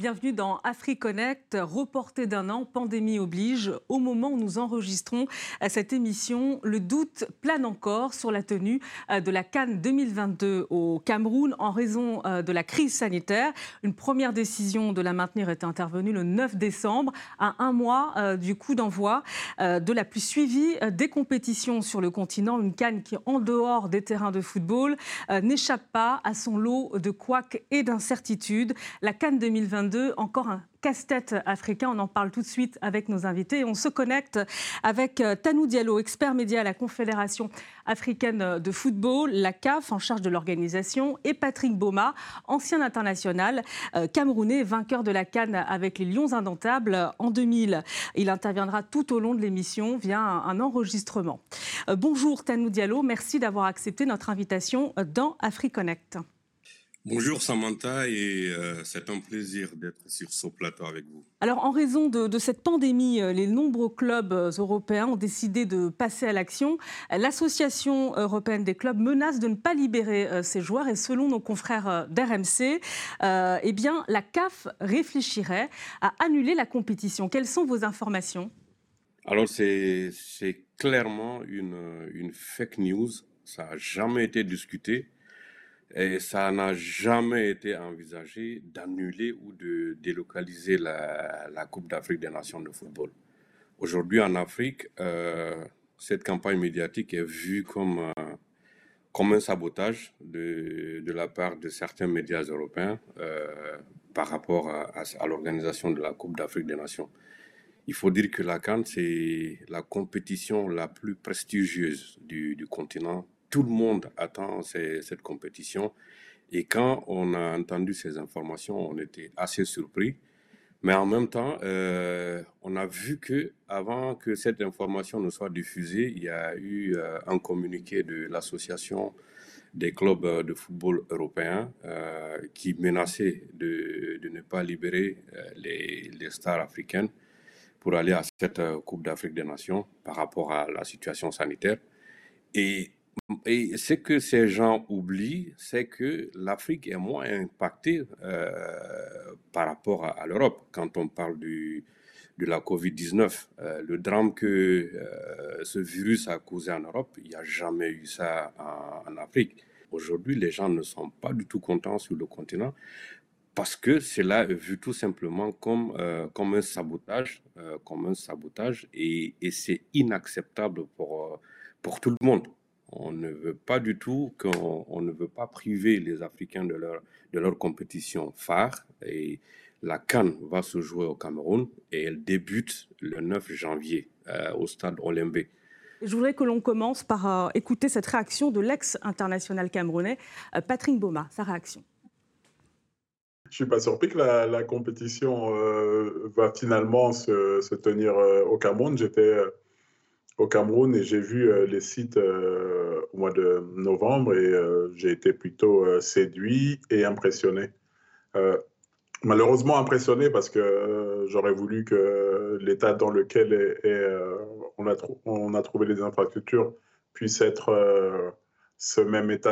Bienvenue dans AfriConnect, reporté d'un an, pandémie oblige. Au moment où nous enregistrons cette émission, le doute plane encore sur la tenue euh, de la Cannes 2022 au Cameroun en raison euh, de la crise sanitaire. Une première décision de la maintenir est intervenue le 9 décembre, à un mois euh, du coup d'envoi de la plus suivie des compétitions sur le continent. Une Cannes qui, en dehors des terrains de football, n'échappe pas à son lot de couacs et d'incertitudes. La Cannes 2022 encore un casse-tête africain. On en parle tout de suite avec nos invités. On se connecte avec euh, Tanou Diallo, expert média à la Confédération africaine de football, la CAF, en charge de l'organisation, et Patrick Boma, ancien international euh, camerounais, vainqueur de la Cannes avec les Lions Indomptables en 2000. Il interviendra tout au long de l'émission via un, enregistrement. Euh, bonjour Tanou Diallo, merci d'avoir accepté notre invitation dans AfriConnect. Bonjour Samantha et euh, c'est un plaisir d'être sur ce plateau avec vous. Alors en raison de, cette pandémie, euh, les nombreux clubs euh, européens ont décidé de passer à l'action. L'Association européenne des clubs menace de ne pas libérer ces joueurs et selon nos confrères d'RMC, eh bien la CAF réfléchirait à annuler la compétition. Quelles sont vos informations? Alors c'est clairement une, une fake news. Ça n'a jamais été discuté. Et ça n'a jamais été envisagé d'annuler ou de délocaliser la, Coupe d'Afrique des Nations de football. Aujourd'hui en Afrique, euh, cette campagne médiatique est vue comme, euh, comme un sabotage de, de, la part de certains médias européens euh, par rapport à, l'organisation de la Coupe d'Afrique des Nations. Il faut dire que la CAN, c'est la compétition la plus prestigieuse du continent tout le monde attend cette compétition. Et quand on a entendu ces informations, on était assez surpris. Mais en même temps, euh, on a vu que avant que cette information ne soit diffusée, il y a eu euh, un communiqué de l'association des clubs euh, de football européens qui menaçait de, ne pas libérer les, les, stars africaines pour aller à cette Coupe d'Afrique des Nations par rapport à la situation sanitaire. Et et ce que ces gens oublient, c'est que l'Afrique est moins impactée euh, par rapport à, l'Europe. Quand on parle du, de la COVID-19, euh, le drame que euh, ce virus a causé en Europe, il n'y a jamais eu ça en, Afrique. Aujourd'hui, les gens ne sont pas du tout contents sur le continent parce que cela est vu tout simplement comme, comme un sabotage, comme un sabotage, et, et c'est inacceptable pour, pour tout le monde. On ne veut pas du tout qu'on ne veut pas priver les Africains de leur, de leur compétition phare. Et la Cannes va se jouer au Cameroun et elle débute le 9 janvier euh, au stade Olembe. Je voudrais que l'on commence par euh, écouter cette réaction de l'ex-international camerounais, euh, Patrick Boma, sa réaction. Je ne suis pas surpris que la, compétition va finalement se, se tenir au Cameroun. J'étais au Cameroun et j'ai vu euh, les sites euh, au mois de novembre et euh, j'ai été plutôt séduit et impressionné. malheureusement impressionné parce que j'aurais voulu que l'état dans lequel on, a on, a trouvé les infrastructures puisse être ce même état